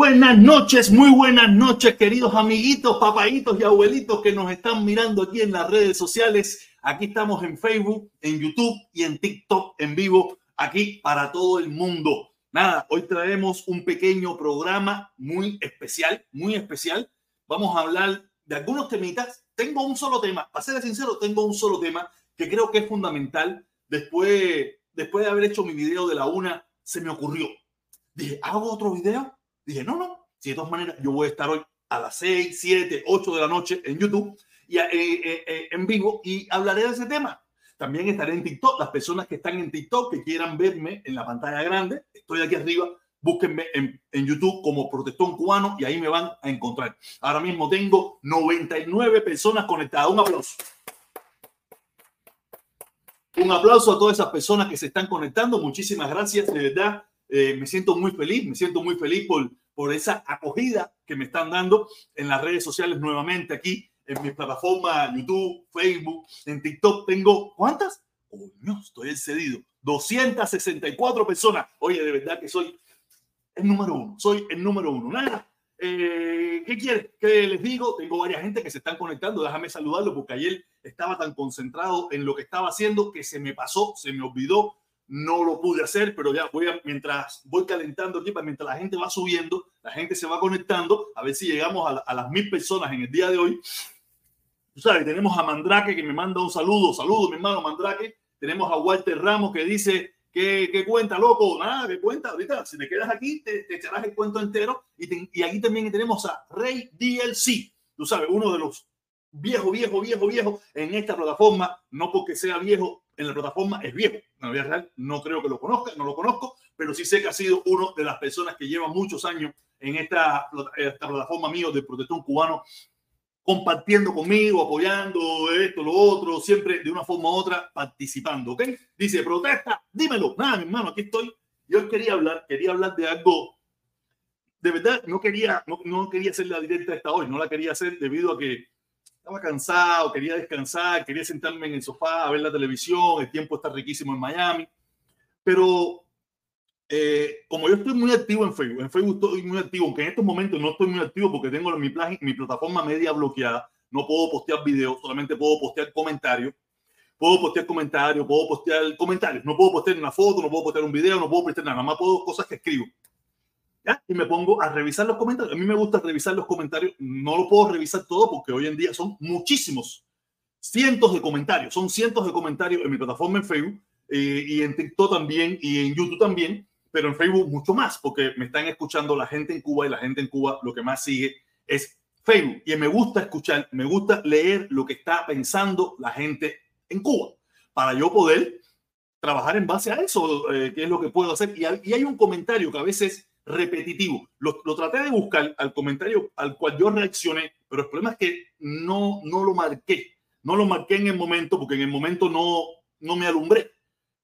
Buenas noches, muy buenas noches, queridos amiguitos, papaitos y abuelitos que nos están mirando aquí en las redes sociales. Aquí estamos en Facebook, en YouTube y en TikTok en vivo, aquí para todo el mundo. Nada, hoy traemos un pequeño programa muy especial, muy especial. Vamos a hablar de algunos temitas. Tengo un solo tema, para ser sincero, tengo un solo tema que creo que es fundamental. Después, después de haber hecho mi video de la una, se me ocurrió. Dije, ¿hago otro video? Dije, no, no, si de todas maneras yo voy a estar hoy a las 6, 7, 8 de la noche en YouTube y eh, eh, eh, en vivo y hablaré de ese tema. También estaré en TikTok. Las personas que están en TikTok, que quieran verme en la pantalla grande, estoy aquí arriba. Búsquenme en, en YouTube como Protestón Cubano y ahí me van a encontrar. Ahora mismo tengo 99 personas conectadas. Un aplauso. Un aplauso a todas esas personas que se están conectando. Muchísimas gracias, de verdad. me siento muy feliz, me siento muy feliz por, por esa acogida que me están dando en las redes sociales nuevamente aquí, en mi plataforma YouTube, Facebook, en TikTok. Tengo, ¿cuántas? no estoy excedido. 264 personas. Oye, de verdad que soy el número uno. Soy el número uno. Nada. Eh, ¿Qué quiere? ¿Qué les digo? Tengo varias gente que se están conectando. Déjame saludarlo porque ayer estaba tan concentrado en lo que estaba haciendo que se me pasó, se me olvidó no lo pude hacer, pero ya voy a, mientras voy calentando aquí, mientras la gente va subiendo, la gente se va conectando, a ver si llegamos a, las mil personas en el día de hoy. Tú sabes, tenemos a Mandrake que me manda un saludo, saludo mi hermano Mandrake. Tenemos a Walter Ramos que dice que, cuenta, loco, nada, que cuenta, ahorita si te quedas aquí te, echarás el cuento entero. Y, y aquí también tenemos a Rey DLC, tú sabes, uno de los viejo, viejo, viejo, viejo en esta plataforma, no porque sea viejo en la plataforma es viejo. En la vida real no creo que lo conozca, no lo conozco, pero sí sé que ha sido uno de las personas que lleva muchos años en esta, esta plataforma mío de protección cubano, compartiendo conmigo, apoyando esto, lo otro, siempre de una forma u otra participando, ¿ok? Dice, protesta, dímelo. Nada, mi hermano, aquí estoy. Yo quería hablar, quería hablar de algo, de verdad, no quería, no, no quería hacer la directa esta hoy, no la quería hacer debido a que estaba cansado, quería descansar, quería sentarme en el sofá a ver la televisión, el tiempo está riquísimo en Miami, pero eh, como yo estoy muy activo en Facebook, en Facebook estoy muy activo, aunque en estos momentos no estoy muy activo porque tengo mi, mi plataforma media bloqueada, no puedo postear videos, solamente puedo postear comentarios, puedo postear comentarios, puedo postear comentarios, no puedo postear una foto, no puedo postear un video, no puedo postear nada, más puedo cosas que escribo. Y me pongo a revisar los comentarios. A mí me gusta revisar los comentarios. No lo puedo revisar todo porque hoy en día son muchísimos, cientos de comentarios. Son cientos de comentarios en mi plataforma en Facebook eh, y en TikTok también y en YouTube también, pero en Facebook mucho más porque me están escuchando la gente en Cuba y la gente en Cuba lo que más sigue es Facebook. Y me gusta escuchar, me gusta leer lo que está pensando la gente en Cuba para yo poder trabajar en base a eso, eh, es lo que puedo hacer. Y y hay un comentario que a veces repetitivo. Lo, traté de buscar al comentario al cual yo reaccioné, pero el problema es que no, no lo marqué. No lo marqué en el momento porque en el momento no, no me alumbré.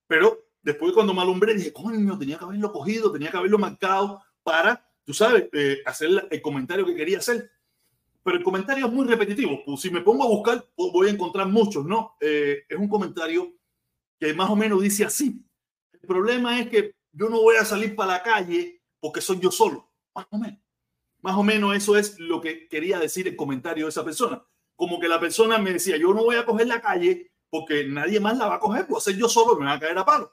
Pero después cuando me alumbré dije, coño, tenía que haberlo cogido, tenía que haberlo marcado para, tú sabes, eh, hacer el comentario que quería hacer. Pero el comentario es muy repetitivo. Pues si me pongo a buscar, voy a encontrar muchos, ¿no? Eh, es un comentario que más o menos dice así. El problema es que yo no voy a salir para la calle porque soy yo solo. Más o menos. Más o menos eso es lo que quería decir el comentario de esa persona. Como que la persona me decía, yo no voy a coger la calle porque nadie más la va a coger, voy a ser yo solo, me va a caer a palo.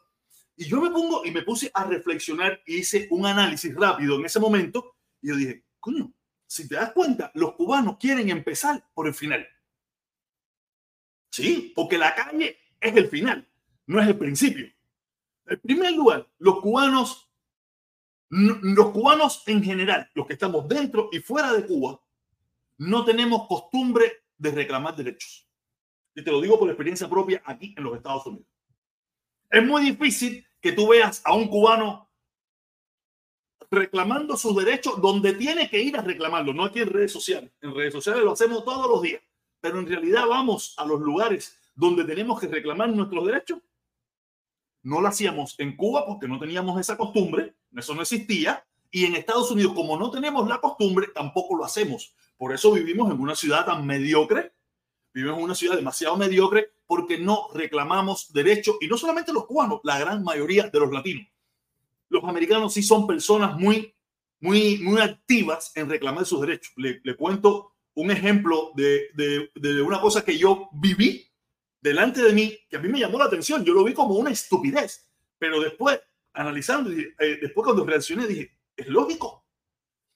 Y yo me pongo y me puse a reflexionar y hice un análisis rápido en ese momento y yo dije, coño, si te das cuenta, los cubanos quieren empezar por el final. Sí, porque la calle es el final, no es el principio. En primer lugar, los cubanos los cubanos en general, los que estamos dentro y fuera de Cuba, no tenemos costumbre de reclamar derechos. Y te lo digo por experiencia propia aquí en los Estados Unidos. Es muy difícil que tú veas a un cubano reclamando sus derechos donde tiene que ir a reclamarlo, no aquí en redes sociales. En redes sociales lo hacemos todos los días, pero en realidad vamos a los lugares donde tenemos que reclamar nuestros derechos no lo hacíamos en Cuba porque no teníamos esa costumbre, eso no existía, y en Estados Unidos, como no tenemos la costumbre, tampoco lo hacemos. Por eso vivimos en una ciudad tan mediocre, vivimos en una ciudad demasiado mediocre porque no reclamamos derechos, y no solamente los cubanos, la gran mayoría de los latinos. Los americanos sí son personas muy muy, muy activas en reclamar sus derechos. Le, cuento un ejemplo de, de, una cosa que yo viví delante de mí, que a mí me llamó la atención. Yo lo vi como una estupidez, pero después, analizando, eh, después cuando reaccioné, dije, es lógico.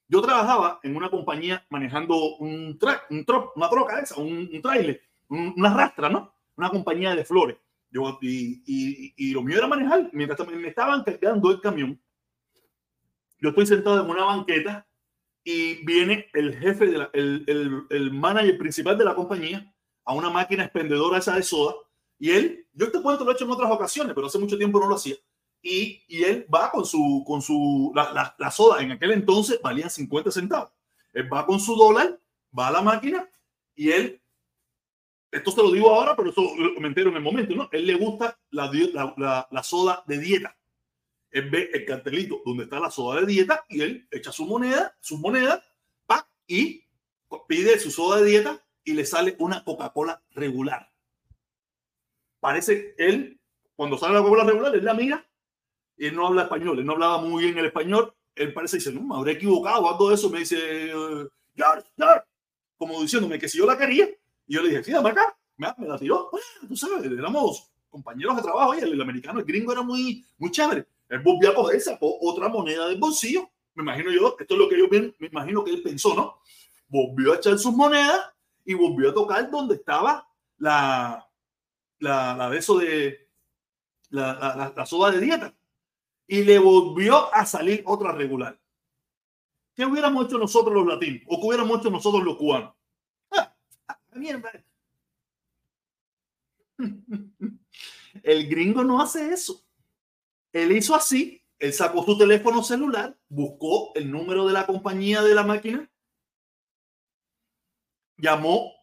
Yo trabajaba en una compañía manejando un, tra un una troca esa, un, un trailer, una rastra, ¿no? Una compañía de flores. Yo, y, y, y, lo mío era manejar. Mientras me estaban cargando el camión, yo estoy sentado en una banqueta y viene el jefe, de el, el, el, manager principal de la compañía a una máquina expendedora esa de soda y él, yo te cuento, lo he hecho en otras ocasiones, pero hace mucho tiempo no lo hacía. Y, y él va con su, con su, la, la, la, soda en aquel entonces valía 50 centavos. Él va con su dólar, va a la máquina y él, esto se lo digo ahora, pero eso me entero en el momento, ¿no? Él le gusta la, la, la soda de dieta él ve el cartelito donde está la soda de dieta y él echa su moneda, su moneda, pa, y pide su soda de dieta y le sale una Coca-Cola regular. Parece él, cuando sale la Coca-Cola regular, él la mira él no habla español, él no hablaba muy bien el español. Él parece dice, no, me habré equivocado, algo de eso. Me dice, George, George, como diciéndome que si yo la quería. Y yo le dije, sí, dame acá. Me, me la tiró. Tú sabes, éramos compañeros de trabajo y el, el americano, el gringo era muy, muy chévere. Él volvió a coger, sacó otra moneda del bolsillo. Me imagino yo, esto es lo que yo me imagino que él pensó, ¿no? Volvió a echar sus monedas y volvió a tocar donde estaba la, la, la de de la, la, soda de dieta. Y le volvió a salir otra regular. ¿Qué hubiéramos hecho nosotros los latinos? ¿O qué hubiéramos hecho nosotros los cubanos? Ah, mierda. El gringo no hace eso. Él hizo así, él sacó su teléfono celular, buscó el número de la compañía de la máquina, llamó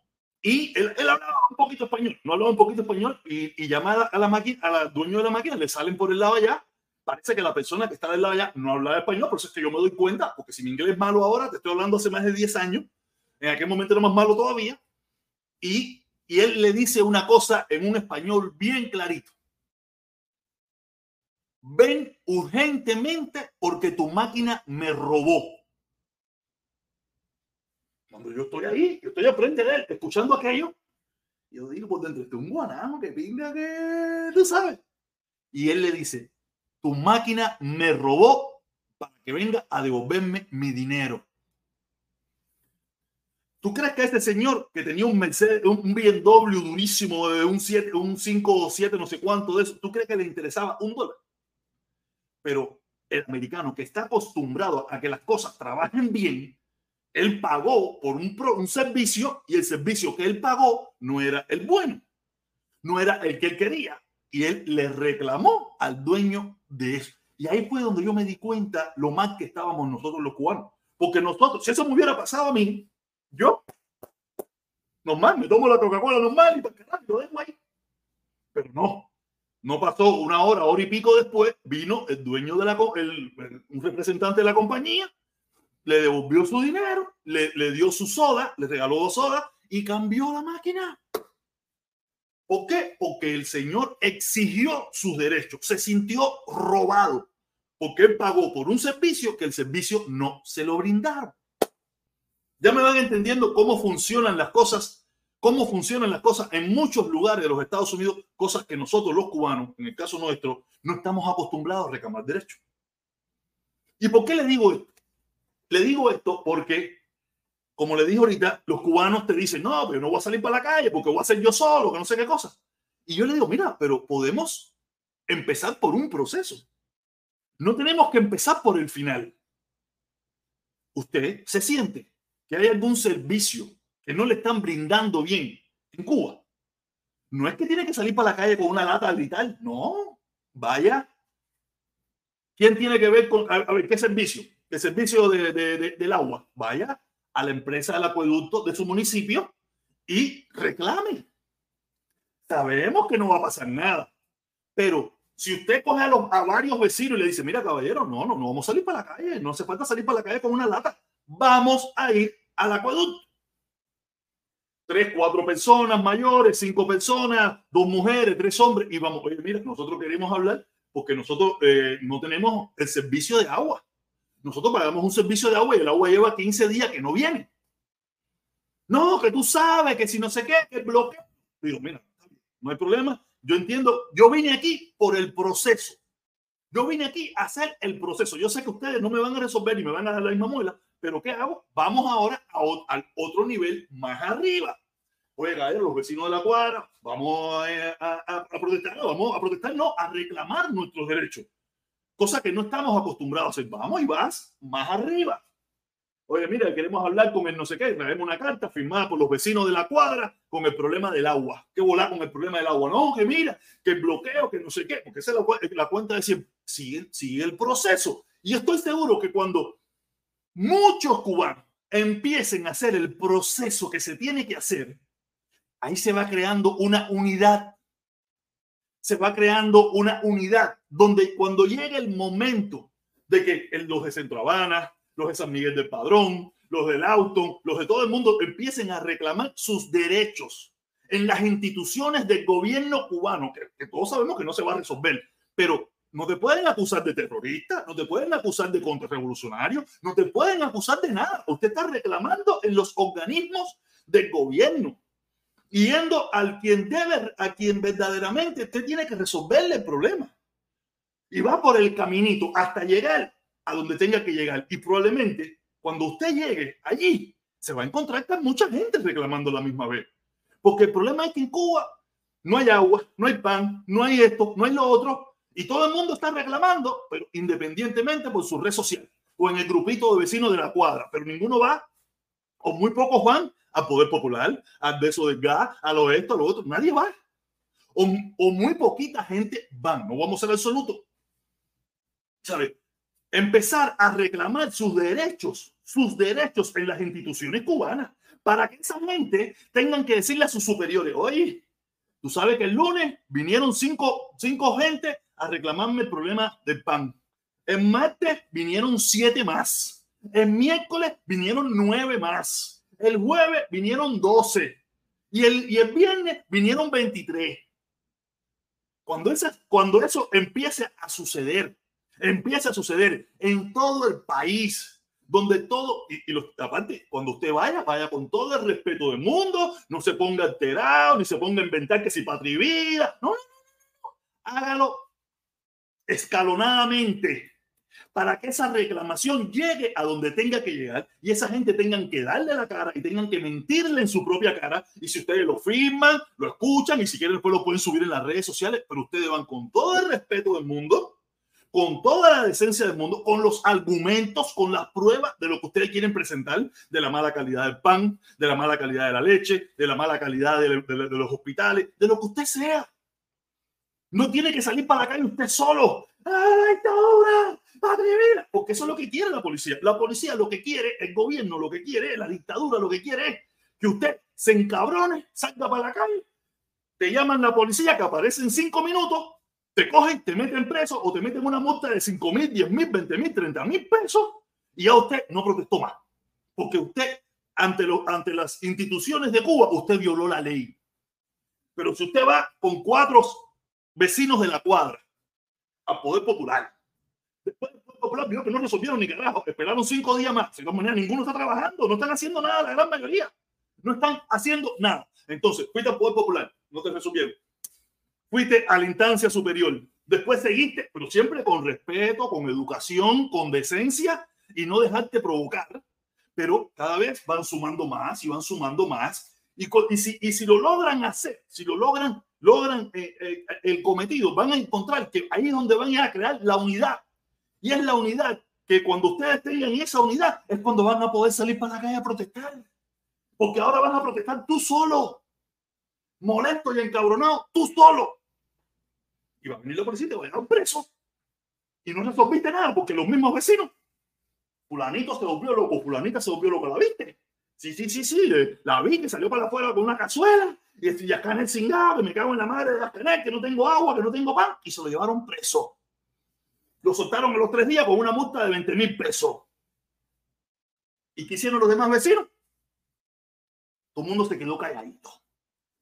y él, hablaba un poquito español, no hablaba un poquito español y, y llama a la, máquina, al dueño de la máquina, le salen por el lado allá. Parece que la persona que está del lado allá no hablaba español, por eso es que yo me doy cuenta, porque si mi inglés es malo ahora, te estoy hablando hace más de 10 años, en aquel momento era más malo todavía, y, y él le dice una cosa en un español bien clarito ven urgentemente porque tu máquina me robó. Cuando yo estoy ahí, yo estoy al frente de él, escuchando aquello, yo digo por dentro, este un guanajo que pinga que tú sabes. Y él le dice, tu máquina me robó para que venga a devolverme mi dinero. ¿Tú crees que este señor que tenía un Mercedes, un BMW durísimo de un 7, un 5 o 7, no sé cuánto de eso, ¿tú crees que le interesaba un dólar? pero el americano que está acostumbrado a que las cosas trabajen bien, él pagó por un, un servicio y el servicio que él pagó no era el bueno, no era el que él quería. Y él le reclamó al dueño de eso. Y ahí fue donde yo me di cuenta lo mal que estábamos nosotros los cubanos. Porque nosotros, si eso me hubiera pasado a mí, yo, normal, me tomo la Coca-Cola normal y para que lo dejo ahí. Pero no, no pasó una hora, hora y pico después, vino el dueño de la, el, un representante de la compañía, le devolvió su dinero, le, le dio su soda, le regaló dos sodas y cambió la máquina. ¿Por qué? Porque el señor exigió sus derechos, se sintió robado, porque él pagó por un servicio que el servicio no se lo brindaron. Ya me van entendiendo cómo funcionan las cosas cómo funcionan las cosas en muchos lugares de los Estados Unidos, cosas que nosotros los cubanos, en el caso nuestro, no estamos acostumbrados a reclamar derechos. ¿Y por qué le digo esto? Le digo esto porque, como le dije ahorita, los cubanos te dicen, no, pero no voy a salir para la calle porque voy a ser yo solo, que no sé qué cosa. Y yo le digo, mira, pero podemos empezar por un proceso. No tenemos que empezar por el final. Usted se siente que hay algún servicio que no le están brindando bien en Cuba, no es que tiene que salir para la calle con una lata a gritar, no, vaya. ¿Quién tiene que ver con, a, ver, qué servicio? El servicio de, de, del agua. Vaya a la empresa del acueducto de su municipio y reclame. Sabemos que no va a pasar nada, pero si usted coge a, los, a varios vecinos y le dice, mira caballero, no, no, no vamos a salir para la calle, no hace falta salir para la calle con una lata, vamos a ir al acueducto tres, cuatro personas mayores, cinco personas, dos mujeres, tres hombres, y vamos, oye, mira, nosotros queremos hablar porque nosotros eh, no tenemos el servicio de agua. Nosotros pagamos un servicio de agua y el agua lleva 15 días que no viene. No, que tú sabes que si no sé qué, que bloque. Digo, mira, no hay problema. Yo entiendo, yo vine aquí por el proceso. Yo vine aquí a hacer el proceso. Yo sé que ustedes no me van a resolver y me van a dar la misma muela, pero ¿qué hago? Vamos ahora al otro nivel más arriba. Oiga, los vecinos de la cuadra, vamos a, protestar, vamos a protestar, no, a reclamar nuestros derechos. Cosa que no estamos acostumbrados a hacer. Vamos y vas más arriba. Oye, mira, queremos hablar con el no sé qué, traemos una carta firmada por los vecinos de la cuadra con el problema del agua. ¿Qué volar con el problema del agua? No, que mira, que el bloqueo, que no sé qué, porque esa es la, cuenta de siempre. Sigue, sigue el proceso. Y estoy seguro que cuando muchos cubanos empiecen a hacer el proceso que se tiene que hacer, ahí se va creando una unidad. Se va creando una unidad donde cuando llegue el momento de que los de Centro Habana, los de San Miguel del Padrón, los del auto, los de todo el mundo empiecen a reclamar sus derechos en las instituciones del gobierno cubano, que, todos sabemos que no se va a resolver, pero no te pueden acusar de terrorista, no te pueden acusar de contrarrevolucionario, no te pueden acusar de nada. Usted está reclamando en los organismos del gobierno, yendo al quien debe, a quien verdaderamente usted tiene que resolverle el problema. Y va por el caminito hasta llegar a donde tenga que llegar. Y probablemente cuando usted llegue allí, se va a encontrar con mucha gente reclamando la misma vez. Porque el problema es que en Cuba no hay agua, no hay pan, no hay esto, no hay lo otro. Y todo el mundo está reclamando, pero independientemente por su red social o en el grupito de vecinos de la cuadra. Pero ninguno va, o muy pocos van, al Poder Popular, al beso del gas, a lo esto, a lo otro. Nadie va. O, o muy poquita gente van. No vamos a ser absolutos. ¿Sabes? empezar a reclamar sus derechos, sus derechos en las instituciones cubanas, para que esa gente tengan que decirle a sus superiores, oye, tú sabes que el lunes vinieron cinco, cinco gente a reclamarme el problema del pan. El martes vinieron siete más. El miércoles vinieron nueve más. El jueves vinieron doce. Y el, y el viernes vinieron veintitrés. Cuando, esa, cuando eso empiece a suceder, empieza a suceder en todo el país, donde todo, y, y aparte, cuando usted vaya, vaya con todo el respeto del mundo, no se ponga alterado, ni se ponga a inventar que si patria no, no, hágalo escalonadamente para que esa reclamación llegue a donde tenga que llegar y esa gente tengan que darle la cara y tengan que mentirle en su propia cara. Y si ustedes lo firman, lo escuchan y si quieren después lo pueden subir en las redes sociales, pero ustedes van con todo el respeto del mundo con toda la decencia del mundo, con los argumentos, con las pruebas de lo que ustedes quieren presentar, de la mala calidad del pan, de la mala calidad de la leche, de la mala calidad de, los hospitales, de lo que usted sea. No tiene que salir para la calle usted solo. ¡Ay, dictadura! ¡Padre Porque eso es lo que quiere la policía. La policía lo que quiere, el gobierno lo que quiere, la dictadura lo que quiere es que usted se encabrone, salga para la calle, te llaman la policía que aparece en cinco minutos te cogen, te meten preso o te meten una multa de 5 mil, 10 mil, 20 mil, 30 mil pesos y ya usted no protestó más. Porque usted, ante, lo, ante las instituciones de Cuba, usted violó la ley. Pero si usted va con cuatro vecinos de la cuadra a Poder Popular, después del Poder Popular vio que no resolvieron ni carajo, esperaron cinco días más. De todas maneras, ninguno está trabajando, no están haciendo nada, la gran mayoría. No están haciendo nada. Entonces, fuiste al Poder Popular, no te resolvieron fuiste a la instancia superior, después seguiste, pero siempre con respeto, con educación, con decencia y no dejarte provocar, pero cada vez van sumando más y van sumando más. Y, si, lo logran hacer, si lo logran, logran eh, eh, el cometido, van a encontrar que ahí es donde van a crear la unidad. Y es la unidad que cuando ustedes tengan esa unidad es cuando van a poder salir para la calle a protestar. Porque ahora van a protestar tú solo, molesto y encabronado, tú solo y va a venir la policía te va a llevar preso. Y no resolviste nada porque los mismos vecinos, fulanito se volvió loco, fulanita se volvió loco, ¿la viste? Sí, sí, sí, sí, la vi que salió para afuera con una cazuela y estoy acá en el cingado, que me cago en la madre de la tener, que no tengo agua, que no tengo pan, y se lo llevaron preso. Lo soltaron a los tres días con una multa de 20 mil pesos. ¿Y qué hicieron los demás vecinos? Todo el mundo se quedó calladito.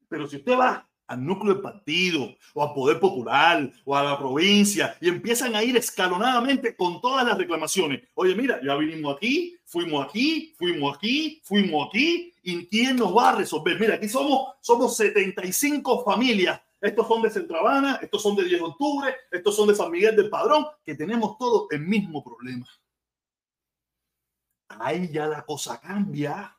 Pero si usted va al núcleo del partido o al poder popular o a la provincia y empiezan a ir escalonadamente con todas las reclamaciones. Oye, mira, ya vinimos aquí, fuimos aquí, fuimos aquí, fuimos aquí y quién nos va a resolver. Mira, aquí somos somos 75 familias. Estos son de Centravana, estos son de 10 de octubre, estos son de San Miguel del Padrón, que tenemos todos el mismo problema. Ahí ya la cosa cambia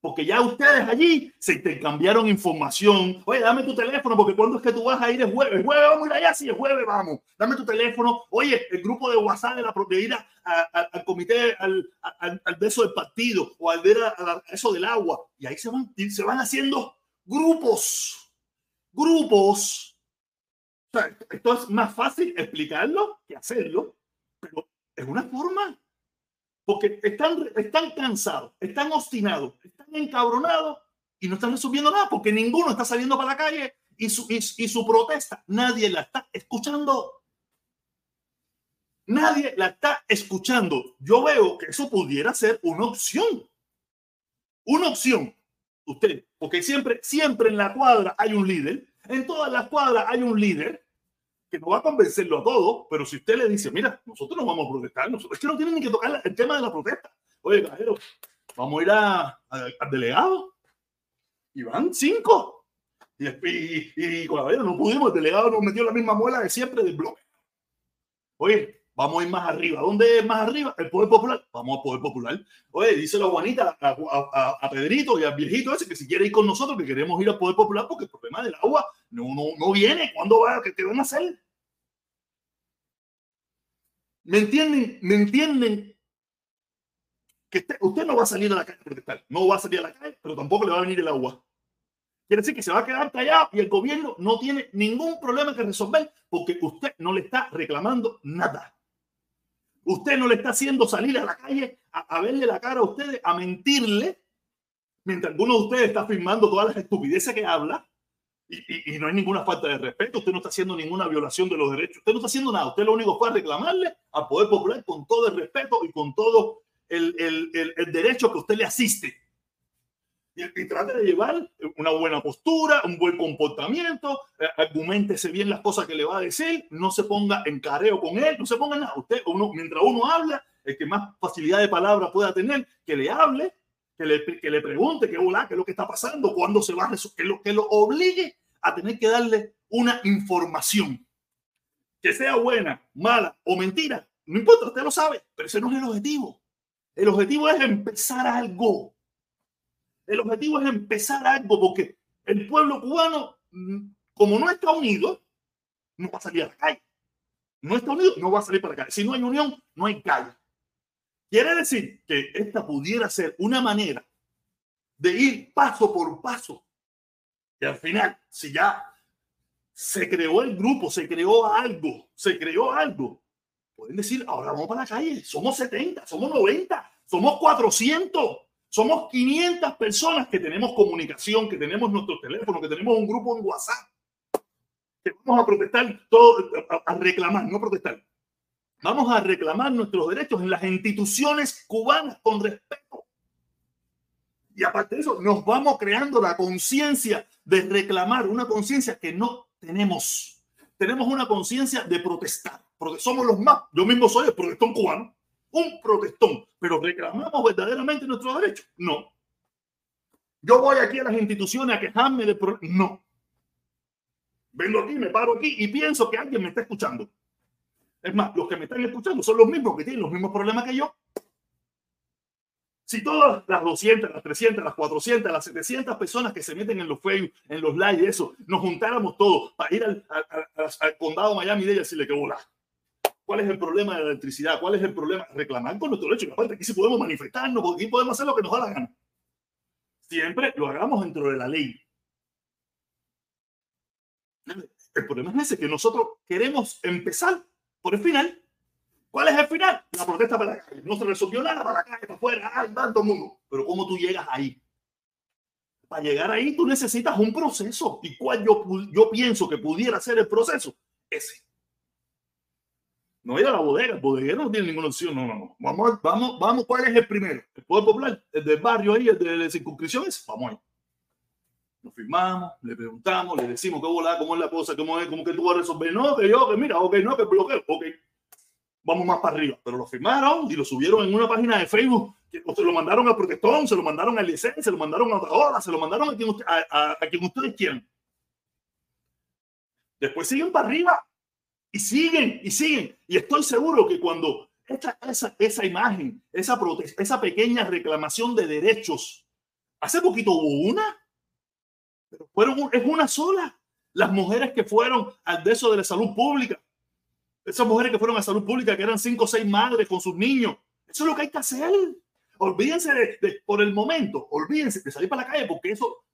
porque ya ustedes allí se intercambiaron información. Oye, dame tu teléfono, porque cuando es que tú vas a ir el jueves, el jueves vamos a ir allá, sí, el jueves vamos. Dame tu teléfono. Oye, el grupo de WhatsApp de la propiedad al comité, al, al, al, beso del partido o al ver eso del agua. Y ahí se van, se van haciendo grupos, grupos. O sea, esto es más fácil explicarlo que hacerlo, pero es una forma porque están, están cansados, están obstinados, están encabronados y no están resolviendo nada porque ninguno está saliendo para la calle y su, y, su protesta nadie la está escuchando. Nadie la está escuchando. Yo veo que eso pudiera ser una opción. Una opción. Usted, porque siempre, siempre en la cuadra hay un líder. En todas las cuadras hay un líder que no va a convencerlo a todos, pero si usted le dice, mira, nosotros no vamos a protestar, nosotros, es que no tienen ni que tocar el tema de la protesta. Oye, cajero, vamos a ir al delegado. Y van cinco. Y, y, y, no pudimos, el delegado nos metió la misma muela de siempre del bloque. Oye, vamos a ir más arriba. ¿Dónde es más arriba? El Poder Popular. Vamos a Poder Popular. Oye, dice la Juanita a, Pedrito y al viejito ese que si quiere ir con nosotros, que queremos ir al Poder Popular porque el problema del agua no, no, no viene. ¿Cuándo va? ¿Qué, qué van a hacer? ¿Me entienden? ¿Me entienden? Que usted, no va a salir a la calle a protestar, no va a salir a la calle, pero tampoco le va a venir el agua. Quiere decir que se va a quedar callado y el gobierno no tiene ningún problema que resolver porque usted no le está reclamando nada. Usted no le está haciendo salir a la calle a, a verle la cara a ustedes, a mentirle, mientras alguno de ustedes está firmando todas las estupideces que habla y, no hay ninguna falta de respeto, usted no está haciendo ninguna violación de los derechos, usted no está haciendo nada, usted lo único fue reclamarle al Poder Popular con todo el respeto y con todo el, el, el, derecho que usted le asiste. Y, y, trate de llevar una buena postura, un buen comportamiento, eh, argumentese bien las cosas que le va a decir, no se ponga en careo con él, no se ponga nada. Usted, uno, mientras uno habla, el que más facilidad de palabra pueda tener, que le hable que le, que le pregunte qué, hola, qué es lo que está pasando, cuándo se va a que lo, que lo obligue a tener que darle una información. Que sea buena, mala o mentira, no importa, usted lo sabe, pero ese no es el objetivo. El objetivo es empezar algo. El objetivo es empezar algo porque el pueblo cubano, mm, como no está unido, no va a salir a la calle. No está unido, no va a salir para la calle. Si no hay unión, no hay calle. Quiere decir que esta pudiera ser una manera de ir paso por paso. Y al final, si ya se creó el grupo, se creó algo, se creó algo, pueden decir, ahora vamos para la calle, somos 70, somos 90, somos 400, somos 500 personas que tenemos comunicación, que tenemos nuestro teléfono, que tenemos un grupo en WhatsApp, que vamos a protestar, todo, a reclamar, no protestar, Vamos a reclamar nuestros derechos en las instituciones cubanas con respeto. Y aparte de eso, nos vamos creando la conciencia de reclamar, una conciencia que no tenemos. Tenemos una conciencia de protestar, porque somos los más. Yo mismo soy el protestón cubano, un protestón, pero reclamamos verdaderamente nuestros derechos. No. Yo voy aquí a las instituciones a quejarme de. No. Vengo aquí, me paro aquí y pienso que alguien me está escuchando. Es más, los que me están escuchando son los mismos que tienen los mismos problemas que yo. Si todas las 200, las 300, las 400, las 700 personas que se meten en los Facebook, en los live, eso, nos juntáramos todos para ir al, condado Miami-Dade y decirle que hola. ¿Cuál es el problema de la electricidad? ¿Cuál es el problema? Reclamar con nuestro derecho. Aparte, aquí sí podemos manifestarnos, aquí podemos hacer lo que nos da la gana. Siempre lo hagamos dentro de la ley. El problema es ese, que nosotros queremos empezar por el final. ¿Cuál es el final? La protesta para la calle. No se resolvió nada para la calle, para afuera, ay, tanto mundo. Pero ¿cómo tú llegas ahí? Para llegar ahí tú necesitas un proceso. ¿Y cuál yo, yo pienso que pudiera ser el proceso? Ese. No ir a la bodega, el bodeguero no tiene ninguna opción. No, no, no. Vamos, vamos, vamos. ¿Cuál es el primero? El Poder Popular, el del barrio ahí, el de las circunscripciones. Vamos ahí. Nos firmamos, le preguntamos, le decimos qué volá, cómo es la cosa, cómo es, cómo que tú vas a resolver. No, que yo, que mira, ok, no, que bloqueo, ok. Vamos más para arriba. Pero lo firmaron y lo subieron en una página de Facebook. Que, se lo mandaron a Protestón, se lo mandaron a Licen, se lo mandaron a otra se lo mandaron a quien, a, a, quien ustedes quieran. Después siguen para arriba y siguen y siguen. Y estoy seguro que cuando esta, esa, esa imagen, esa, esa pequeña reclamación de derechos, hace poquito hubo una pero fueron, es una sola. Las mujeres que fueron al de eso de la salud pública, esas mujeres que fueron a salud pública, que eran cinco o seis madres con sus niños, eso es lo que hay que hacer. Olvídense de, por el momento, olvídense de salir para la calle, porque eso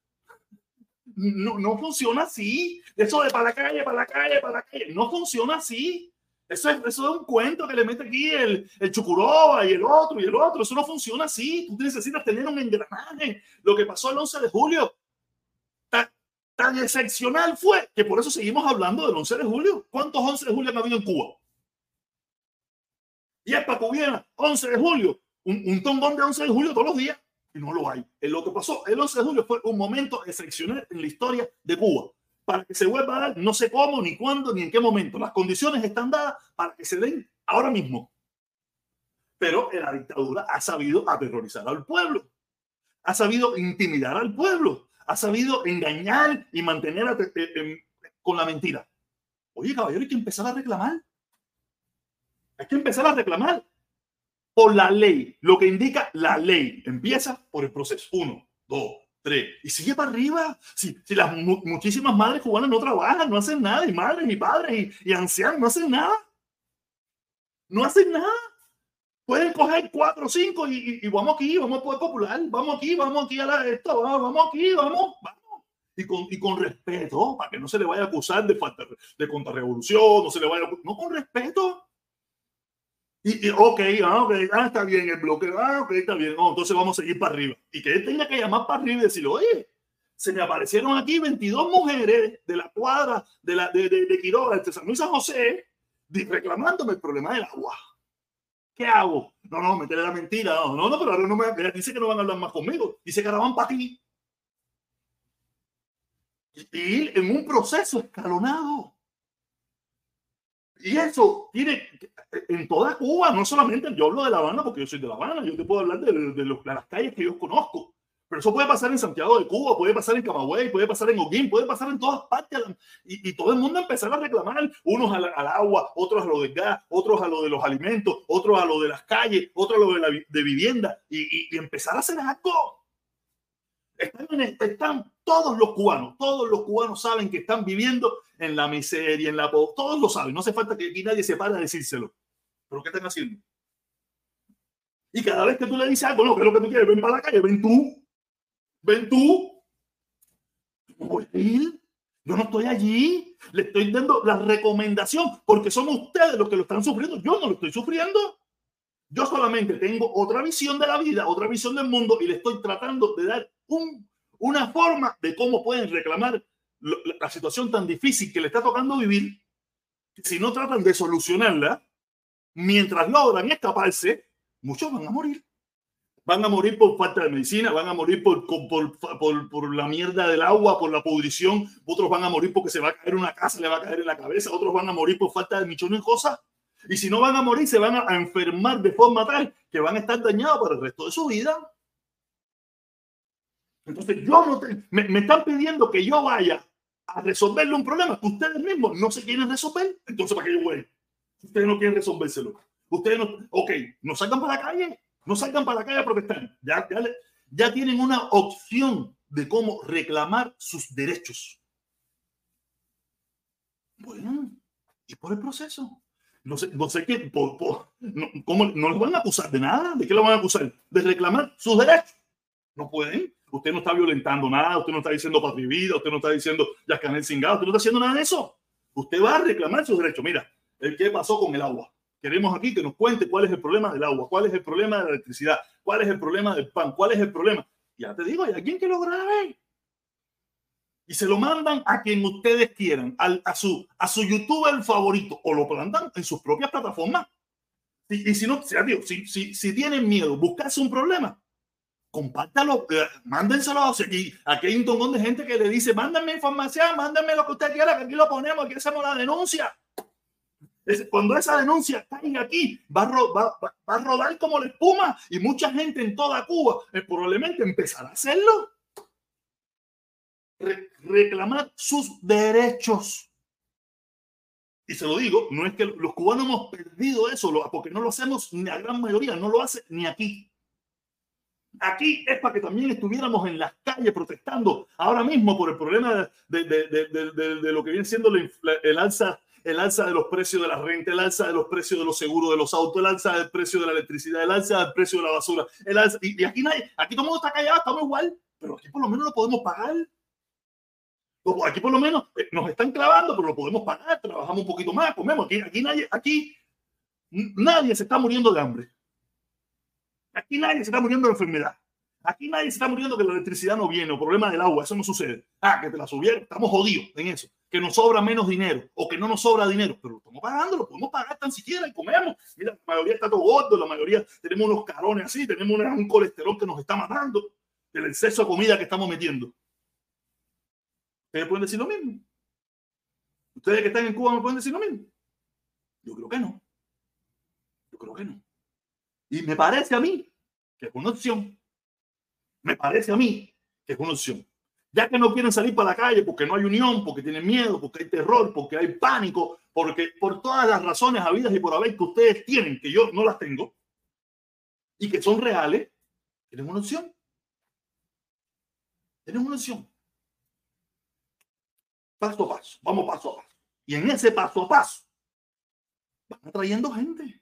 no, no funciona así. Eso de para la calle, para la calle, para la calle, no funciona así. Eso es, eso es un cuento que le mete aquí el, el Chucuroba y el otro y el otro. Eso no funciona así. Tú necesitas tener un engranaje. Lo que pasó el 11 de julio, tan excepcional fue que por eso seguimos hablando del 11 de julio. ¿Cuántos 11 de julio han habido en Cuba? Y es para que hubiera 11 de julio, un, un tombón de 11 de julio todos los días, y no lo hay. Lo que pasó el 11 de julio fue un momento excepcional en la historia de Cuba. Para que se vuelva a dar, no sé cómo, ni cuándo, ni en qué momento. Las condiciones están dadas para que se den ahora mismo. Pero la dictadura ha sabido aterrorizar al pueblo, ha sabido intimidar al pueblo, ha sabido engañar y mantener con la mentira. Oye, caballero, hay que empezar a reclamar. Hay que empezar a reclamar por la ley, lo que indica la ley. Empieza por el proceso. Uno, dos, tres. Y sigue para arriba. Si, si las muchísimas madres cubanas no trabajan, no hacen nada, y madres, y padres, y ancianos no hacen nada. No hacen nada. Pueden coger cuatro o cinco y, vamos aquí, vamos al Poder Popular, vamos aquí, vamos aquí a la, esto, vamos, aquí, vamos, vamos. Y con, y con respeto, para que no se le vaya a acusar de falta de contrarrevolución, no se le vaya a, no con respeto. Y, y ok, ah, ah, está bien el bloque, ah, ok, está bien, entonces vamos a seguir para arriba. Y que él tenga que llamar para arriba y decirle, oye, se me aparecieron aquí 22 mujeres de la cuadra de, la, de, de, de Quiroga, de San Luis San José, reclamándome el problema del agua. ¿Qué hago? No, no, meterle la mentira. No, no, no pero ahora no me dice que no van a hablar más conmigo. Dice que ahora van para ti. Y en un proceso escalonado. Y eso tiene en toda Cuba, no solamente yo hablo de La Habana porque yo soy de La Habana, yo te puedo hablar de, de, de las calles que yo conozco. Pero eso puede pasar en Santiago de Cuba, puede pasar en Camagüey, puede pasar en Oguín, puede pasar en todas partes. Y, todo el mundo empezar a reclamar, unos al, agua, otros a lo del gas, otros a lo de los alimentos, otros a lo de las calles, otros a lo de, la, vivienda, y, y, y, empezar a hacer algo. Están, están, todos los cubanos, todos los cubanos saben que están viviendo en la miseria, en la pobreza, todos lo saben, no hace falta que aquí nadie se pare a decírselo. ¿Pero qué están haciendo? Y cada vez que tú le dices algo, no, que es lo que tú quieres, ven para la calle, ven tú, ven tú. Yo no estoy allí. Le estoy dando la recomendación porque son ustedes los que lo están sufriendo. Yo no lo estoy sufriendo. Yo solamente tengo otra visión de la vida, otra visión del mundo y le estoy tratando de dar un, una forma de cómo pueden reclamar la situación tan difícil que le está tocando vivir. Si no tratan de solucionarla, mientras logran escaparse, muchos van a morir van a morir por falta de medicina, van a morir por, por, por, por, la mierda del agua, por la pudrición, otros van a morir porque se va a caer una casa, le va a caer en la cabeza, otros van a morir por falta de millones de cosas. Y si no van a morir, se van a enfermar de forma tal que van a estar dañados para el resto de su vida. Entonces, yo no te, me, me, están pidiendo que yo vaya a resolverle un problema que ustedes mismos no se quieren resolver. Entonces, ¿para qué yo voy? Ustedes no quieren resolvérselo. Ustedes no, ok, no salgan para la calle no salgan para la calle a protestar. Ya, ya, ya tienen una opción de cómo reclamar sus derechos. Bueno, y por el proceso. No sé, no sé qué, ¿cómo, no los van a acusar de nada. ¿De qué lo van a acusar? De reclamar sus derechos. No pueden. Usted no está violentando nada, usted no está diciendo patria vida, usted no está diciendo Yascanel Singado, usted no está haciendo nada de eso. Usted va a reclamar sus derechos. Mira, ¿qué pasó con el agua? Queremos aquí que nos cuente cuál es el problema del agua, cuál es el problema de la electricidad, cuál es el problema del pan, cuál es el problema. Ya te digo, hay alguien que lo grabe. Y se lo mandan a quien ustedes quieran, al, a, su, a su youtuber favorito, o lo plantan en sus propias plataformas. Y, y si no, si, si, si tienen miedo, buscarse un problema, compártalo, eh, mándenselo. Aquí, aquí hay un tongón de gente que le dice, mándenme información, mándenme lo que usted quiera, que aquí lo ponemos, aquí hacemos la denuncia. Cuando esa denuncia caiga aquí, va a, rodar como la espuma y mucha gente en toda Cuba eh, probablemente empezará a hacerlo. reclamar sus derechos. Y se lo digo, no es que los cubanos hemos perdido eso, porque no lo hacemos, ni la gran mayoría no lo hace ni aquí. Aquí es para que también estuviéramos en las calles protestando ahora mismo por el problema de lo que viene siendo el alza el alza de los precios de la renta, el alza de los precios de los seguros de los autos, el alza del precio de la electricidad, el alza del precio de la basura, el alza, y, aquí nadie, aquí todo el mundo está callado, estamos igual, pero aquí por lo menos lo podemos pagar. Aquí por lo menos eh, nos están clavando, pero lo podemos pagar, trabajamos un poquito más, comemos. Aquí, aquí nadie, aquí nadie se está muriendo de hambre. Aquí nadie se está muriendo de enfermedad. Aquí nadie se está muriendo que la electricidad no viene o problema del agua, eso no sucede. Ah, que te la subieron, estamos jodidos en eso que nos sobra menos dinero o que no nos sobra dinero, pero lo estamos pagando, lo podemos pagar tan siquiera y comemos. Mira, la mayoría está todo gordo, la mayoría tenemos unos carones así, tenemos un colesterol que nos está matando del exceso de comida que estamos metiendo. ¿Ustedes pueden decir lo mismo? ¿Ustedes que están en Cuba me pueden decir lo mismo? Yo creo que no. Yo creo que no. Y me parece a mí que una opción. Me parece a mí que es una opción ya que no quieren salir para la calle porque no hay unión, porque tienen miedo, porque hay terror, porque hay pánico, porque por todas las razones habidas y por haber que ustedes tienen, que yo no las tengo, y que son reales, tienen una opción. Tienen una opción. Paso a paso, vamos paso a paso. Y en ese paso a paso, van atrayendo gente.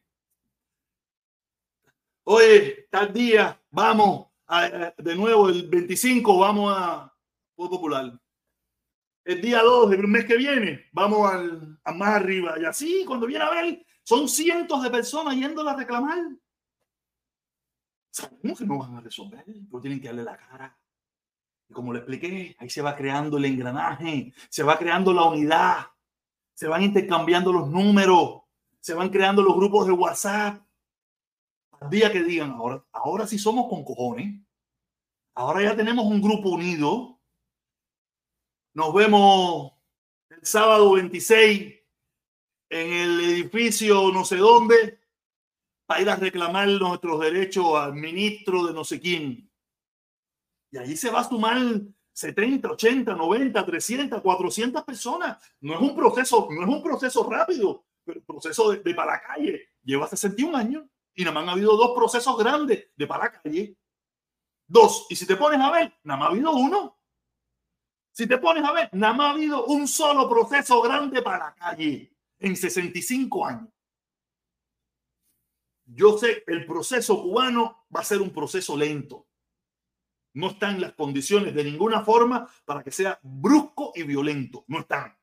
Oye, tal día, vamos, de nuevo el 25, vamos a, Popular. El día 2 del mes que viene, vamos al, a más arriba. Y así, cuando viene a ver, son cientos de personas yéndola a reclamar. Sabemos que no van a resolver, pero tienen que darle la cara. Y como le expliqué, ahí se va creando el engranaje, se va creando la unidad, se van intercambiando los números, se van creando los grupos de WhatsApp. Al día que digan, ahora, ahora sí somos con cojones, ahora ya tenemos un grupo unido, nos vemos el sábado 26 en el edificio no sé dónde para ir a reclamar nuestros derechos al ministro de no sé quién. Y allí se va a sumar 70, 80, 90, 300, 400 personas. No es un proceso, no es un proceso rápido, pero el proceso de, para la calle lleva 61 años y nada más han habido dos procesos grandes de para calle. Dos. Y si te pones a ver, nada más ha habido uno. Si te pones a ver, nada más ha habido un solo proceso grande para calle en 65 años. Yo sé, el proceso cubano va a ser un proceso lento. No están las condiciones de ninguna forma para que sea brusco y violento. No están.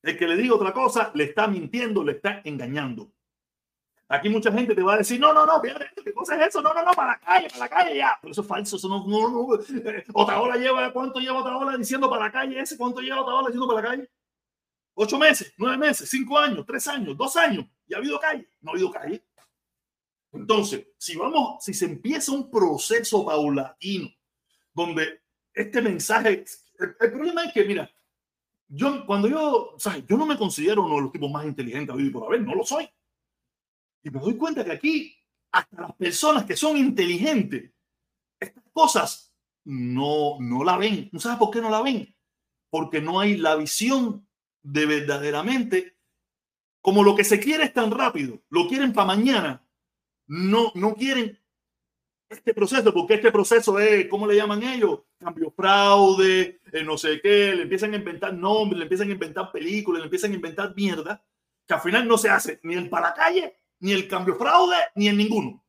El que le diga otra cosa le está mintiendo, le está engañando. Aquí mucha gente te va a decir, no, no, no, ¿qué cosa es eso? No, no, no, para la calle, para la calle ya. Pero eso es falso, eso no, no, no. Eh, otra ola lleva, ¿cuánto lleva otra ola diciendo para la calle ese? ¿Cuánto lleva otra ola diciendo para la calle? Ocho meses, nueve meses, cinco años, tres años, dos años. ¿Y ha habido calle? No ha habido calle. Entonces, si vamos, si se empieza un proceso paulatino donde este mensaje, el, el problema es que, mira, yo cuando yo, ¿sabes? Yo no me considero uno de los tipos más inteligentes vivir por haber, no lo soy. Y me doy cuenta que aquí, hasta las personas que son inteligentes, estas cosas no, no la ven. ¿No sabes por qué no la ven? Porque no hay la visión de verdaderamente, como lo que se quiere es tan rápido, lo quieren para mañana, no, no quieren este proceso, porque este proceso es, ¿cómo le llaman ellos? Cambio fraude, eh, no sé qué, le empiezan a inventar nombres, le empiezan a inventar películas, le empiezan a inventar mierda, que al final no se hace ni en para la calle ni el cambio fraude, ni en ninguno.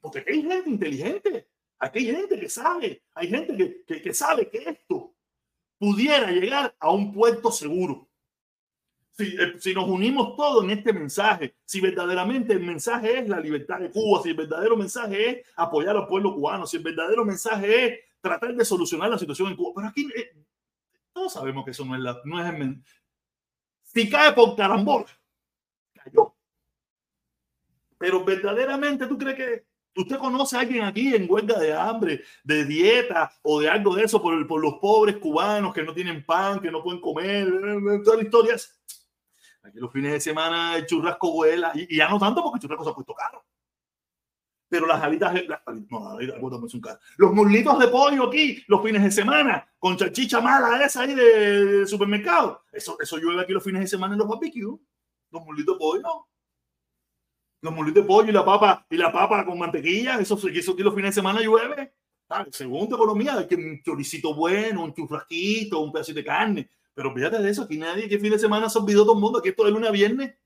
Porque hay gente inteligente, hay gente que sabe, hay gente que, que, sabe que esto pudiera llegar a un puerto seguro. Si, eh, si, nos unimos todos en este mensaje, si verdaderamente el mensaje es la libertad de Cuba, si el verdadero mensaje es apoyar al pueblo cubano, si el verdadero mensaje es tratar de solucionar la situación en Cuba. Pero aquí eh, todos sabemos que eso no es, la, no es el, Si cae por carambola, pero verdaderamente tú crees que ¿Usted conoce a alguien aquí en huelga de hambre, de dieta o de algo de eso por, por los pobres cubanos que no tienen pan, que no pueden comer? Todas las historias. Aquí los fines de semana el churrasco vuela y, ya no tanto porque el churrasco se ha puesto caro. Pero las alitas, las, no, los muslitos de pollo aquí los fines de semana con chachicha mala esa ahí de, supermercado. Eso, eso llueve aquí los fines de semana en los barbecues. Los muslitos de pollo los molitos de pollo y la papa y la papa con mantequilla, eso, eso que los fines de semana llueve. Ah, según tu economía, que un choricito bueno, un churrasquito, un pedacito de carne. Pero fíjate de eso, aquí nadie que fin de semana se olvidó todo el mundo, aquí esto de lunes a viernes.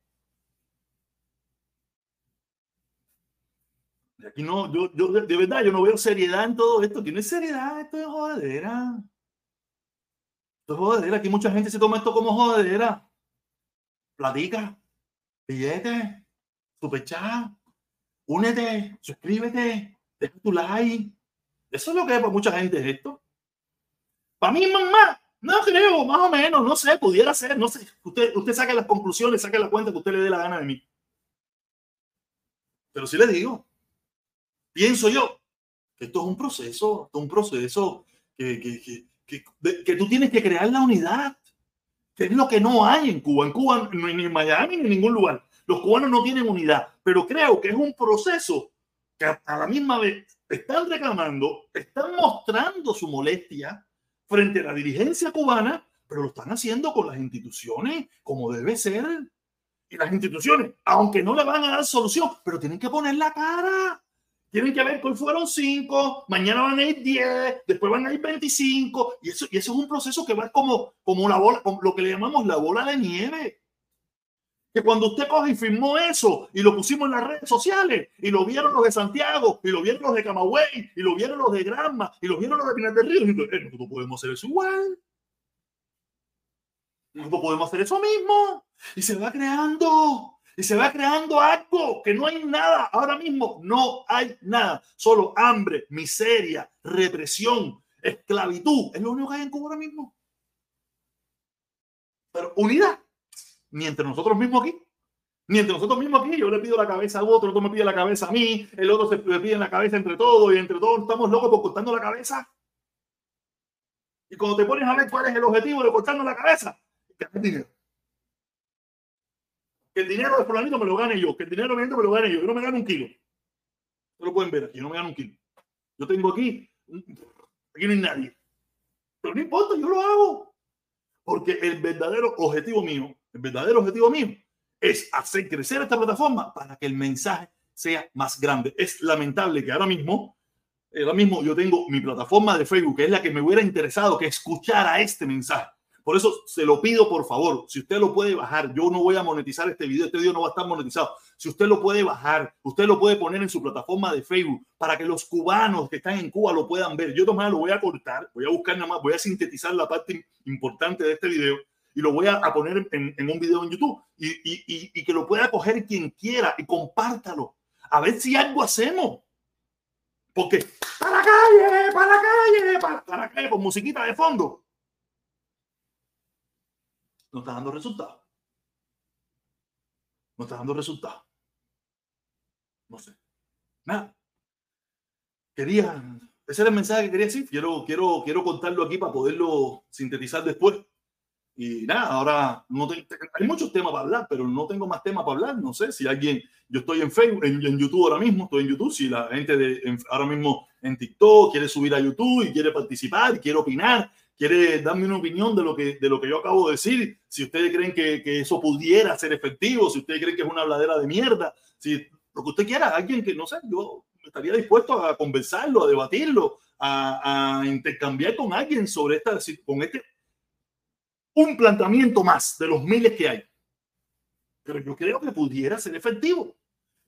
Aquí no, yo, yo de, verdad, yo no veo seriedad en todo esto. Aquí es seriedad, esto es jodedera. Esto es jodedera. Aquí mucha gente se toma esto como jodedera. Platica, billetes super chat, únete, suscríbete, deja tu like. Eso es lo que es para mucha gente esto. Para mí, mamá, no creo, más o menos, no sé, pudiera ser, no sé. Usted, usted saca las conclusiones, saca la cuenta que usted le dé la gana de mí. Pero sí le digo, pienso yo que esto es un proceso, es un proceso que, que, que, que, tú tienes que crear la unidad, es lo que no hay en Cuba. En Cuba, ni en Miami, ni en ningún lugar. Los cubanos no tienen unidad, pero creo que es un proceso que a la misma vez están reclamando, están mostrando su molestia frente a la dirigencia cubana, pero lo están haciendo con las instituciones como debe ser. Y las instituciones, aunque no le van a dar solución, pero tienen que poner la cara. Tienen que ver que hoy fueron cinco, mañana van a ir diez, después van a ir veinticinco. Y eso, y eso es un proceso que va como, como una bola, como lo que le llamamos la bola de nieve que cuando usted coge y firmó eso y lo pusimos en las redes sociales y lo vieron los de Santiago y lo vieron los de Camagüey y lo vieron los de Granma y lo vieron los de Pinar del Río, y eh, nosotros podemos hacer eso igual. Nosotros podemos hacer eso mismo. Y se va creando. Y se va creando algo que no hay nada. Ahora mismo no hay nada. Solo hambre, miseria, represión, esclavitud. Es lo único que hay en Cuba ahora mismo. Pero unidad ni entre nosotros mismos aquí. Ni entre nosotros mismos aquí. Yo le pido la cabeza a otro, otro me pide la cabeza a mí, el otro se pide la cabeza entre todos y entre todos estamos locos por cortando la cabeza. Y cuando te pones a ver cuál es el objetivo de cortando la cabeza, el dinero. Que el dinero de fulanito me lo gane yo, que el dinero de me lo gane yo. Yo no me gano un kilo. Ustedes lo pueden ver aquí, yo no me gano un kilo. Yo tengo aquí, aquí no hay nadie. Pero no importa, yo lo hago. Porque el verdadero objetivo mío el verdadero objetivo mío es hacer crecer esta plataforma para que el mensaje sea más grande. Es lamentable que ahora mismo, ahora mismo yo tengo mi plataforma de Facebook, que es la que me hubiera interesado que escuchara este mensaje. Por eso se lo pido, por favor, si usted lo puede bajar, yo no voy a monetizar este video, este video no va a estar monetizado. Si usted lo puede bajar, usted lo puede poner en su plataforma de Facebook para que los cubanos que están en Cuba lo puedan ver. Yo tomás lo voy a cortar, voy a buscar nada más, voy a sintetizar la parte importante de este video y lo voy a, poner en, un video en YouTube y, que lo pueda coger quien quiera y compártalo. A ver si algo hacemos. Porque para la calle, para la calle, para, la calle, con musiquita de fondo. No está dando resultados. No está dando resultados. No sé. Nada. Quería, ese era el mensaje que quería decir. Quiero, quiero, quiero contarlo aquí para poderlo sintetizar después. Y nada, ahora no tengo, hay muchos temas para hablar, pero no tengo más temas para hablar. No sé si alguien, yo estoy en Facebook, en, YouTube ahora mismo, estoy en YouTube. Si la gente de ahora mismo en TikTok quiere subir a YouTube y quiere participar, quiere opinar, quiere darme una opinión de lo que, de lo que yo acabo de decir, si ustedes creen que, que eso pudiera ser efectivo, si ustedes creen que es una habladera de mierda, si lo que usted quiera, alguien que no sé, yo estaría dispuesto a conversarlo, a debatirlo, a, a intercambiar con alguien sobre esta, con este un planteamiento más de los miles que hay. Pero yo creo que pudiera ser efectivo.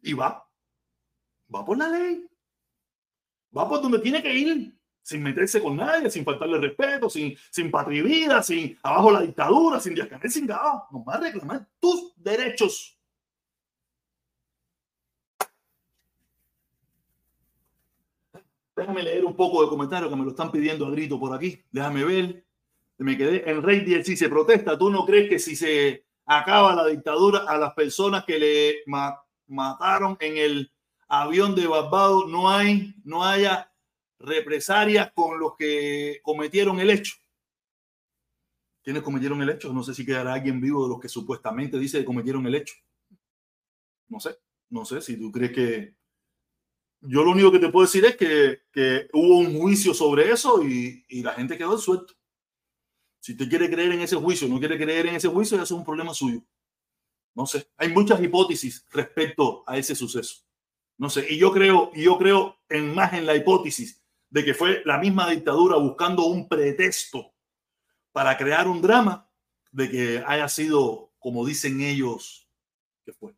Y va, va por la ley. Va por donde tiene que ir, sin meterse con nadie, sin faltarle respeto, sin, sin sin abajo la dictadura, sin Díaz sin nada. Nos va a reclamar tus derechos. Déjame leer un poco de comentarios que me lo están pidiendo a grito por aquí. Déjame ver me quedé en Rey 10. Si se protesta, ¿tú no crees que si se acaba la dictadura a las personas que le mataron en el avión de Barbados no hay, no haya represalias con los que cometieron el hecho. ¿Quiénes cometieron el hecho? No sé si quedará alguien vivo de los que supuestamente dice que cometieron el hecho. No sé, no sé si tú crees que... Yo lo único que te puedo decir es que, que hubo un juicio sobre eso y, y la gente quedó suelto. Si usted quiere creer en ese juicio, no quiere creer en ese juicio, eso es un problema suyo. No sé, hay muchas hipótesis respecto a ese suceso. No sé, y yo creo, y yo creo en más en la hipótesis de que fue la misma dictadura buscando un pretexto para crear un drama de que haya sido como dicen ellos que fue.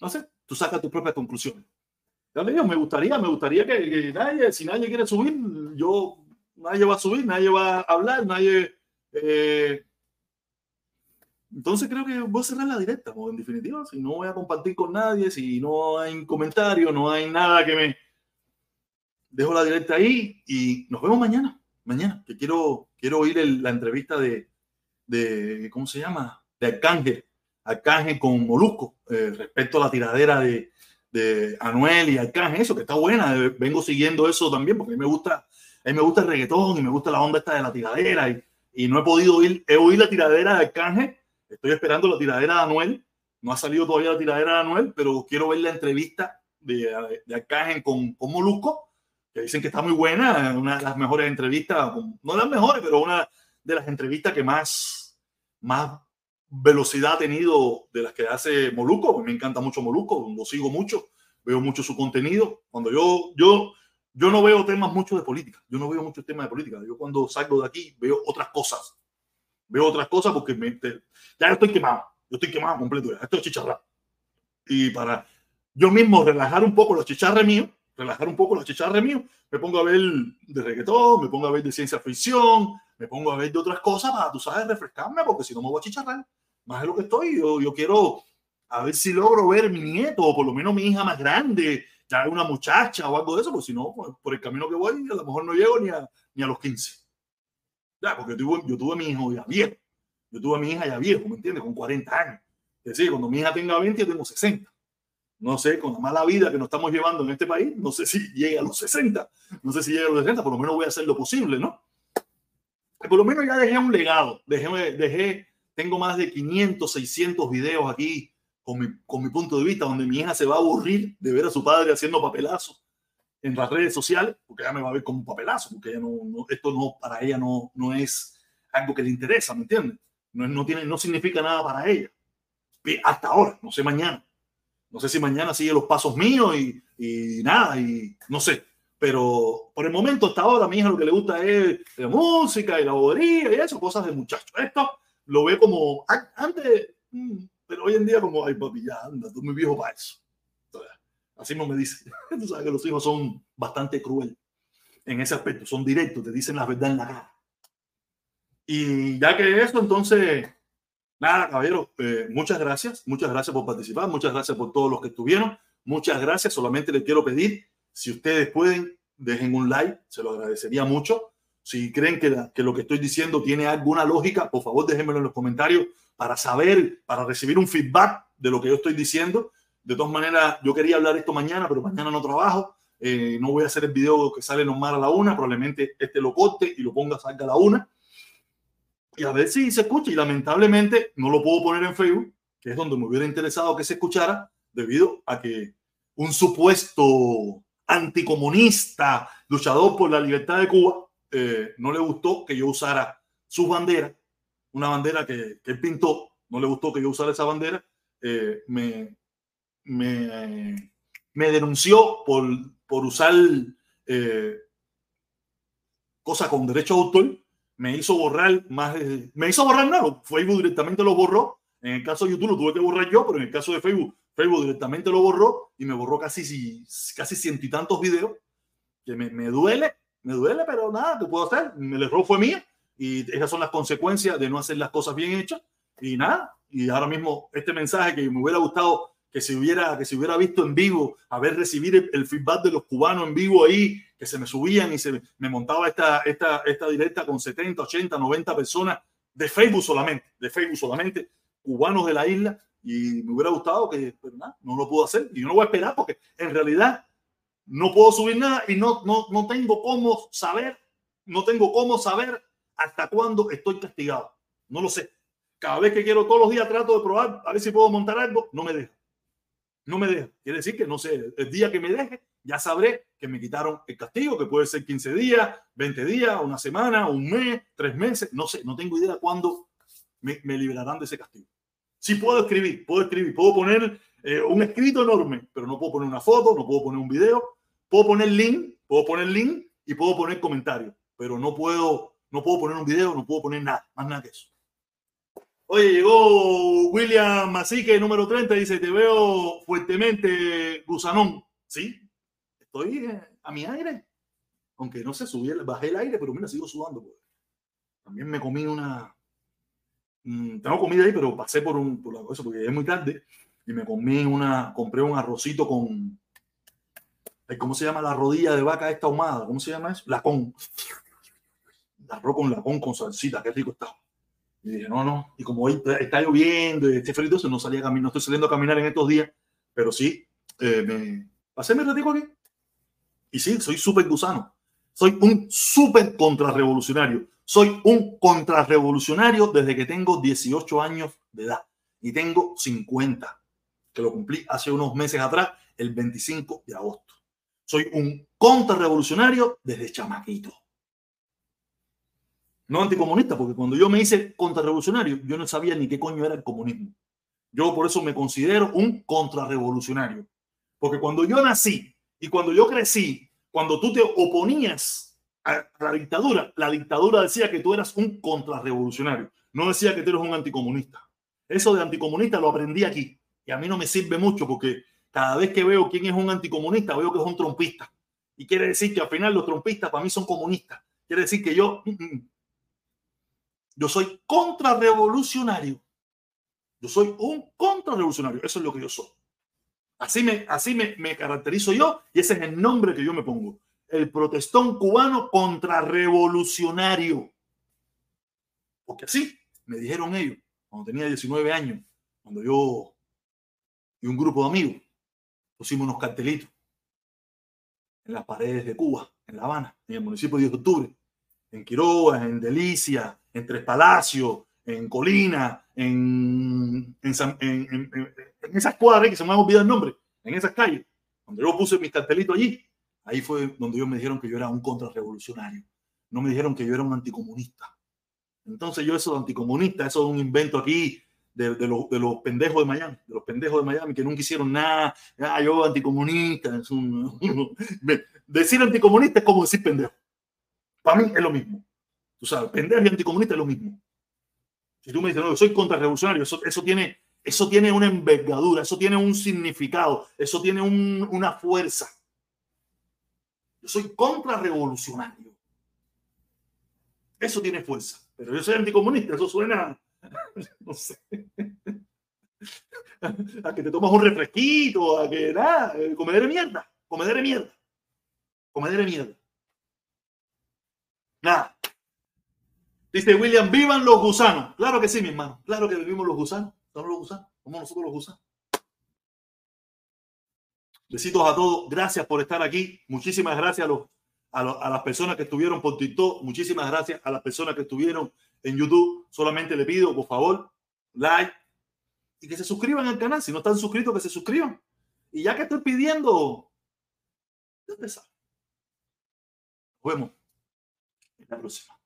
No sé, tú sacas tus propias conclusiones. me gustaría, me gustaría que, nadie, si nadie quiere subir, yo, nadie va a subir, nadie va a hablar, nadie... Eh, entonces creo que voy a cerrar la directa, en definitiva, si no voy a compartir con nadie, si no hay comentario, no hay nada que me... Dejo la directa ahí y nos vemos mañana, mañana, que quiero, quiero oír la entrevista de, de, ¿cómo se llama? De Arcángel, Arcángel con Molusco, eh, respecto a la tiradera de, de Anuel y Arcángel, eso que está buena, eh, vengo siguiendo eso también porque a mí me gusta, a mí me gusta el reggaetón y me gusta la onda esta de la tiradera y, y no he podido oír, he oído la tiradera de Arcángel Estoy esperando la tiradera de Anuel. No ha salido todavía la tiradera de Anuel, pero quiero ver la entrevista de, de Arcángel con, con Molusco, que dicen que está muy buena, una de las mejores entrevistas, no las mejores, pero una de las entrevistas que más, más velocidad ha tenido de las que hace Molusco. Me encanta mucho Molusco, lo sigo mucho, veo mucho su contenido. Cuando yo, yo, yo no veo temas mucho de política, yo no veo muchos temas de política. Yo cuando salgo de aquí veo otras cosas veo otras cosas porque me, ya estoy quemado, yo estoy quemado completo, ya estoy chicharrado. Y para yo mismo relajar un poco los chicharres míos, relajar un poco los chicharres míos, me pongo a ver de reggaetón, me pongo a ver de ciencia ficción, me pongo a ver de otras cosas para, tú sabes, refrescarme, porque si no me voy a chicharrar. Más de lo que estoy, yo, yo quiero a ver si logro ver mi nieto, o por lo menos mi hija más grande, ya una muchacha o algo de eso, porque si no, por el camino que voy, a lo mejor no llego ni a, ni a los 15 porque yo tuve, yo tuve a mi hijo ya viejo. Yo tuve a mi hija ya viejo, ¿me entiendes? Con 40 años. Es decir, cuando mi hija tenga 20, yo tengo 60. No sé, con la mala vida que nos estamos llevando en este país, no sé si llegue a los 60. No sé si llegue a los 60, por lo menos voy a hacer lo posible, ¿no? Por lo menos ya dejé un legado. Dejé, dejé tengo más de 500, 600 videos aquí con mi, con mi punto de vista, donde mi hija se va a aburrir de ver a su padre haciendo papelazos en las redes sociales, porque ella me va a ver como papelazo, porque no, esto no, para ella no, no es algo que le interesa, ¿me entiendes? No, no, tiene, no significa nada para ella. Hasta ahora, no sé mañana. No sé si mañana sigue los pasos míos y, y nada, y no sé. Pero por el momento, hasta ahora, a mi hija lo que le gusta es la música y la bobería y eso, cosas de muchacho. Esto lo ve como antes, mm, pero hoy en día como, ay papi, ya anda, tú muy viejo para eso. Así no me dice. Tú sabes que los hijos son bastante crueles en ese aspecto, son directos, te dicen la verdad en la cara. Y ya que eso, entonces, nada, caballero, eh, muchas gracias, muchas gracias por participar, muchas gracias por todos los que estuvieron, muchas gracias, solamente les quiero pedir, si ustedes pueden, dejen un like, se lo agradecería mucho. Si creen que, lo que estoy diciendo tiene alguna lógica, por favor déjenmelo en los comentarios para saber, para recibir un feedback de lo que yo estoy diciendo de todas maneras, yo quería hablar esto mañana, pero mañana no trabajo. Eh, no voy a hacer el video que sale normal a la una. Probablemente este lo corte y lo ponga salga a la una. Y a ver si se escucha. Y lamentablemente no lo puedo poner en Facebook, que es donde me hubiera interesado que se escuchara, debido a que un supuesto anticomunista, luchador por la libertad de Cuba, eh, no le gustó que yo usara su bandera, una bandera que, él pintó, no le gustó que yo usara esa bandera, eh, me, me, me denunció por, por usar eh, cosas con derecho a autor, me hizo borrar más, me hizo borrar nada, Facebook directamente lo borró, en el caso de YouTube lo tuve que borrar yo, pero en el caso de Facebook, Facebook directamente lo borró y me borró casi, casi ciento y tantos videos, que me, me duele, me duele, pero nada, ¿qué puedo hacer? El error fue mío y esas son las consecuencias de no hacer las cosas bien hechas y nada, y ahora mismo este mensaje que me hubiera gustado que se hubiera, que se hubiera visto en vivo, haber recibido el, feedback de los cubanos en vivo ahí, que se me subían y se me montaba esta, esta, esta directa con 70, 80, 90 personas de Facebook solamente, de Facebook solamente, cubanos de la isla, y me hubiera gustado que, pero nada, no lo puedo hacer y yo no voy a esperar porque en realidad no puedo subir nada y no, no, no tengo cómo saber, no tengo cómo saber hasta cuándo estoy castigado. No lo sé. Cada vez que quiero todos los días trato de probar a ver si puedo montar algo, no me deja. No me deja. Quiere decir que no sé, el día que me deje, ya sabré que me quitaron el castigo, que puede ser 15 días, 20 días, una semana, un mes, tres meses, no sé, no tengo idea cuándo me, liberarán de ese castigo. Sí puedo escribir, puedo escribir, puedo poner eh, un escrito enorme, pero no puedo poner una foto, no puedo poner un video, puedo poner link, puedo poner link y puedo poner comentarios, pero no puedo, no puedo poner un video, no puedo poner nada, más nada que eso. Oye, llegó William Masique, número 30, dice, te veo fuertemente gusanón. Sí, estoy eh, a mi aire. Aunque no sé, subí, bajé el aire, pero mira, sigo sudando. Pues. También me comí una... Mm, tengo comida ahí, pero pasé por un... Por la cosa porque es muy tarde. Y me comí una... Compré un arrocito con... ¿Cómo se llama la rodilla de vaca esta ahumada? ¿Cómo se llama eso? Lacón. Arroz con lacón con salsita, qué rico está. Y dije, no, no. Y como hoy está lloviendo y este frío, no salía a caminar, no estoy saliendo a caminar en estos días, pero sí, eh, me pasé mi ratico aquí. Y sí, soy súper gusano. Soy un súper contrarrevolucionario. Soy un contrarrevolucionario desde que tengo 18 años de edad. Y tengo 50, que lo cumplí hace unos meses atrás, el 25 de agosto. Soy un contrarrevolucionario desde chamaquito no anticomunista, porque cuando yo me hice contrarrevolucionario, yo no sabía ni qué coño era el comunismo. Yo por eso me considero un contrarrevolucionario. Porque cuando yo nací y cuando yo crecí, cuando tú te oponías a la dictadura, la dictadura decía que tú eras un contrarrevolucionario. No decía que tú eres un anticomunista. Eso de anticomunista lo aprendí aquí. Y a mí no me sirve mucho porque cada vez que veo quién es un anticomunista, veo que es un trompista. Y quiere decir que al final los trompistas para mí son comunistas. Quiere decir que yo mm, mm, yo soy contrarrevolucionario. Yo soy un contrarrevolucionario. Eso es lo que yo soy. Así me, así me, me caracterizo yo y ese es el nombre que yo me pongo. El protestón cubano contrarrevolucionario. Porque así me dijeron ellos cuando tenía 19 años, cuando yo y un grupo de amigos pusimos unos cartelitos en las paredes de Cuba, en La Habana, en el municipio de 10 de octubre, en Quiroga, en Delicia, en Tres Palacios, en Colina, en, en, esas cuadras que se me han olvidado el nombre, en esas calles, donde yo puse mis cartelitos allí, ahí fue donde ellos me dijeron que yo era un contrarrevolucionario. No me dijeron que yo era un anticomunista. Entonces yo eso de anticomunista, eso es un invento aquí de, de, los, de, los pendejos de Miami, de los pendejos de Miami que nunca hicieron nada. Ah, yo anticomunista. Es un, decir anticomunista es como decir pendejo. Para mí es lo mismo. Tú sabes, pendejo y anticomunista es lo mismo. Si tú me dices, no, yo soy contrarrevolucionario, eso, eso, tiene, eso tiene una envergadura, eso tiene un significado, eso tiene un, una fuerza. Yo soy contrarrevolucionario. Eso tiene fuerza. Pero yo soy anticomunista, eso suena, a que te tomas un refresquito, a que nada, comedere mierda, comedere mierda, comedere mierda. Nada. Dice William, vivan los gusanos. Claro que sí, mi hermano. Claro que vivimos los gusanos. Somos los gusanos. Somos nosotros los gusanos. Besitos a todos. Gracias por estar aquí. Muchísimas gracias a, los, a, las personas que estuvieron por TikTok. Muchísimas gracias a las personas que estuvieron en YouTube. Solamente le pido, por favor, like y que se suscriban al canal. Si no están suscritos, que se suscriban. Y ya que estoy pidiendo, ya Nos vemos en la próxima.